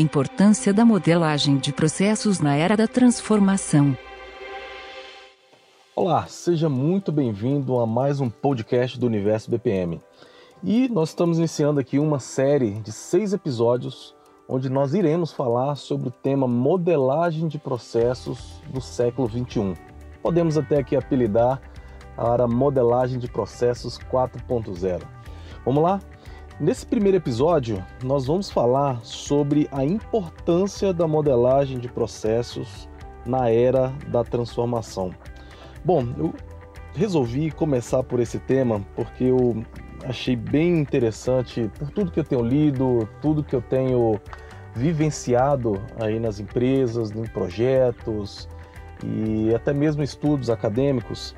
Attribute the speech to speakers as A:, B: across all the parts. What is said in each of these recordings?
A: Importância da modelagem de processos na era da transformação.
B: Olá, seja muito bem-vindo a mais um podcast do Universo BPM. E nós estamos iniciando aqui uma série de seis episódios onde nós iremos falar sobre o tema modelagem de processos do século 21. Podemos até aqui apelidar para modelagem de processos 4.0. Vamos lá? Nesse primeiro episódio, nós vamos falar sobre a importância da modelagem de processos na era da transformação. Bom, eu resolvi começar por esse tema porque eu achei bem interessante por tudo que eu tenho lido, tudo que eu tenho vivenciado aí nas empresas, em projetos e até mesmo estudos acadêmicos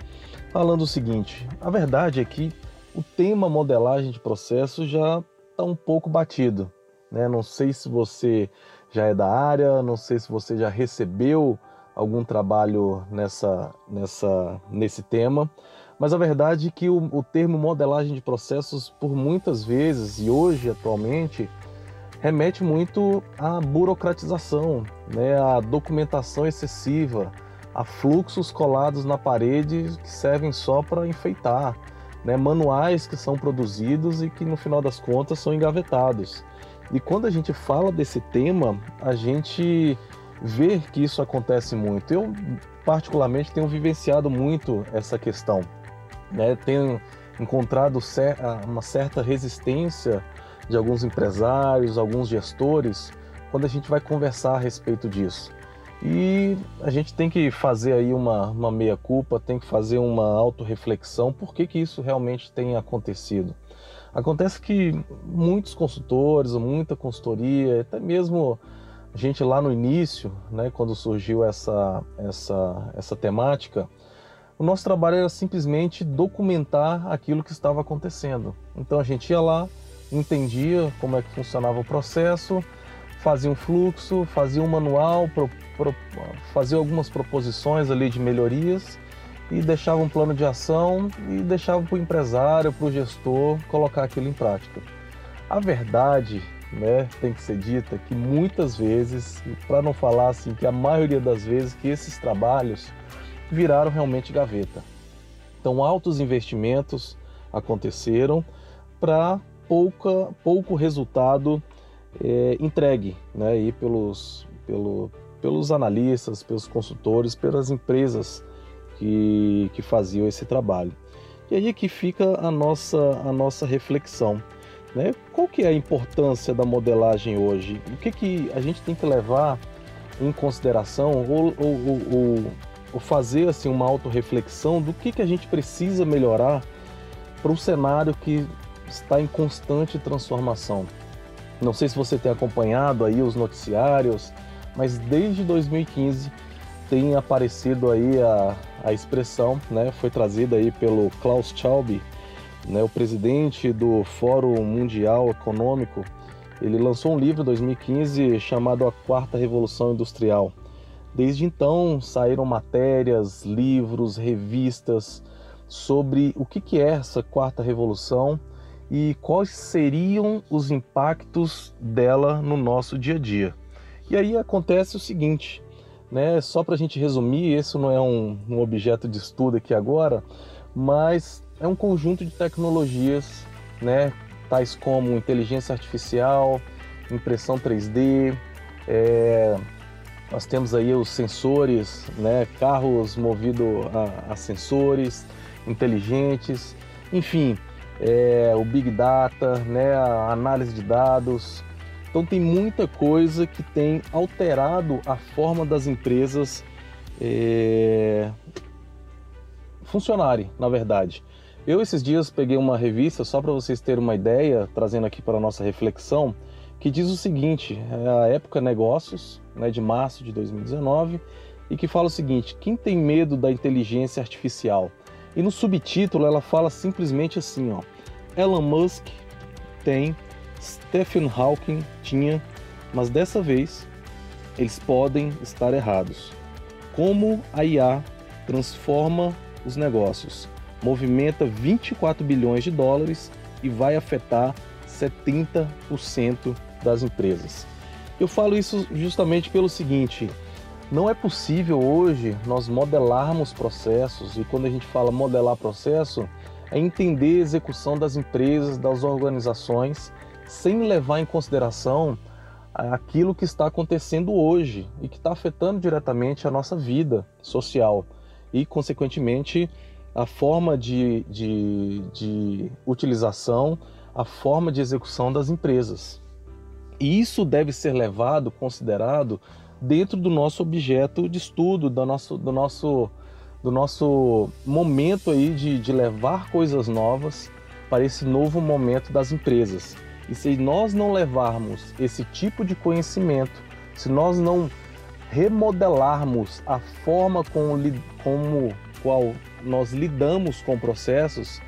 B: falando o seguinte: a verdade é que o tema modelagem de processos já está um pouco batido. Né? Não sei se você já é da área, não sei se você já recebeu algum trabalho nessa, nessa, nesse tema, mas a verdade é que o, o termo modelagem de processos, por muitas vezes e hoje atualmente, remete muito à burocratização, né? à documentação excessiva, a fluxos colados na parede que servem só para enfeitar, né? manuais que são produzidos e que no final das contas são engavetados. E quando a gente fala desse tema, a gente vê que isso acontece muito. Eu, particularmente, tenho vivenciado muito essa questão. Né? Tenho encontrado uma certa resistência de alguns empresários, alguns gestores, quando a gente vai conversar a respeito disso. E a gente tem que fazer aí uma, uma meia-culpa, tem que fazer uma autorreflexão, por que, que isso realmente tem acontecido. Acontece que muitos consultores, muita consultoria, até mesmo a gente lá no início, né, quando surgiu essa, essa, essa temática, o nosso trabalho era simplesmente documentar aquilo que estava acontecendo. Então a gente ia lá, entendia como é que funcionava o processo, fazia um fluxo, fazia um manual, pro, pro, algumas proposições ali de melhorias e deixava um plano de ação e deixava para o empresário, para o gestor colocar aquilo em prática. A verdade, né, tem que ser dita que muitas vezes, para não falar assim que a maioria das vezes que esses trabalhos viraram realmente gaveta. Então altos investimentos aconteceram para pouco resultado é, entregue né, aí pelos, pelo, pelos analistas, pelos consultores, pelas empresas que, que faziam esse trabalho. E aí é que fica a nossa, a nossa reflexão. Né? Qual que é a importância da modelagem hoje? O que, que a gente tem que levar em consideração ou, ou, ou, ou fazer assim, uma autorreflexão do que, que a gente precisa melhorar para um cenário que está em constante transformação? Não sei se você tem acompanhado aí os noticiários, mas desde 2015 tem aparecido aí a, a expressão, né, foi trazida aí pelo Klaus Schwab, né, o presidente do Fórum Mundial Econômico. Ele lançou um livro em 2015 chamado A Quarta Revolução Industrial. Desde então saíram matérias, livros, revistas sobre o que, que é essa quarta revolução e quais seriam os impactos dela no nosso dia a dia. E aí acontece o seguinte, né? Só para a gente resumir, esse não é um, um objeto de estudo aqui agora, mas é um conjunto de tecnologias, né? Tais como inteligência artificial, impressão 3D, é, nós temos aí os sensores, né? Carros movidos a, a sensores inteligentes, enfim, é, o Big Data, né, a análise de dados. Então tem muita coisa que tem alterado a forma das empresas é, funcionarem, na verdade. Eu esses dias peguei uma revista, só para vocês terem uma ideia, trazendo aqui para a nossa reflexão, que diz o seguinte, é a Época Negócios, né, de março de 2019, e que fala o seguinte, quem tem medo da inteligência artificial? E no subtítulo ela fala simplesmente assim, ó, Elon Musk tem, Stephen Hawking tinha, mas dessa vez eles podem estar errados. Como a IA transforma os negócios, movimenta 24 bilhões de dólares e vai afetar 70% das empresas. Eu falo isso justamente pelo seguinte: não é possível hoje nós modelarmos processos, e quando a gente fala modelar processo, é entender a execução das empresas, das organizações, sem levar em consideração aquilo que está acontecendo hoje e que está afetando diretamente a nossa vida social e, consequentemente, a forma de, de, de utilização, a forma de execução das empresas. E isso deve ser levado, considerado, dentro do nosso objeto de estudo, do nosso, do nosso, do nosso momento aí de, de levar coisas novas para esse novo momento das empresas. E se nós não levarmos esse tipo de conhecimento, se nós não remodelarmos a forma como, como qual nós lidamos com processos,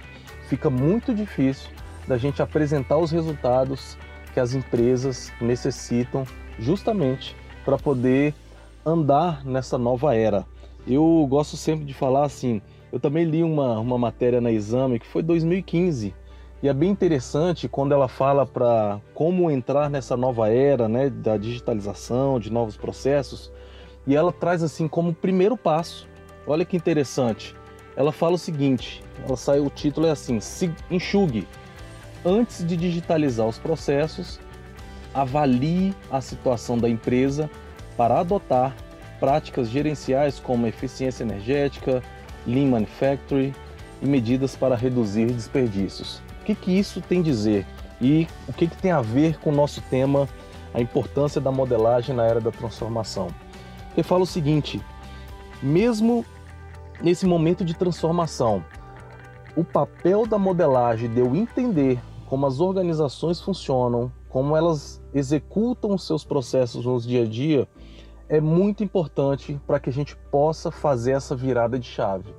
B: fica muito difícil da gente apresentar os resultados que as empresas necessitam justamente para poder andar nessa nova era. Eu gosto sempre de falar assim, eu também li uma, uma matéria na Exame que foi 2015 e é bem interessante quando ela fala para como entrar nessa nova era, né, da digitalização, de novos processos, e ela traz assim como primeiro passo. Olha que interessante. Ela fala o seguinte, ela sai o título é assim: enxugue. Antes de digitalizar os processos, avalie a situação da empresa para adotar práticas gerenciais como eficiência energética, lean manufacturing e medidas para reduzir desperdícios. O que, que isso tem a dizer? E o que, que tem a ver com o nosso tema, a importância da modelagem na era da transformação? Ele fala o seguinte: mesmo nesse momento de transformação, o papel da modelagem de eu entender como as organizações funcionam, como elas executam seus processos no dia a dia, é muito importante para que a gente possa fazer essa virada de chave.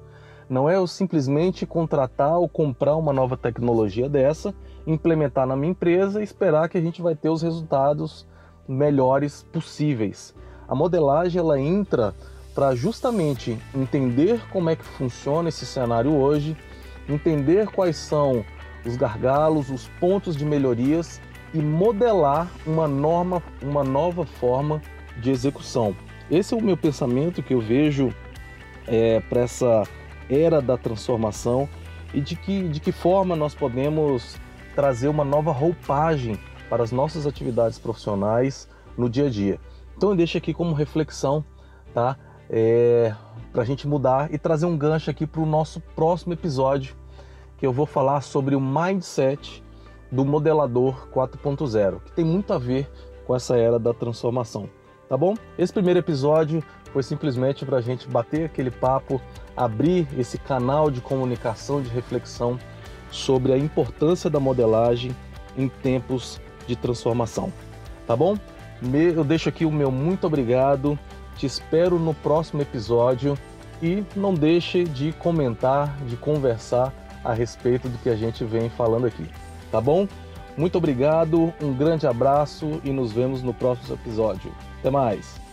B: Não é eu simplesmente contratar ou comprar uma nova tecnologia dessa, implementar na minha empresa e esperar que a gente vai ter os resultados melhores possíveis. A modelagem ela entra para justamente entender como é que funciona esse cenário hoje, entender quais são os gargalos, os pontos de melhorias e modelar uma norma, uma nova forma de execução. Esse é o meu pensamento que eu vejo é, para essa era da transformação e de que, de que forma nós podemos trazer uma nova roupagem para as nossas atividades profissionais no dia a dia. Então eu deixo aqui como reflexão, tá? É, para a gente mudar e trazer um gancho aqui para o nosso próximo episódio, que eu vou falar sobre o mindset do modelador 4.0, que tem muito a ver com essa era da transformação. Tá bom? Esse primeiro episódio foi simplesmente para a gente bater aquele papo, abrir esse canal de comunicação, de reflexão sobre a importância da modelagem em tempos de transformação. Tá bom? Eu deixo aqui o meu muito obrigado, te espero no próximo episódio e não deixe de comentar, de conversar a respeito do que a gente vem falando aqui. Tá bom? Muito obrigado, um grande abraço e nos vemos no próximo episódio. Até mais!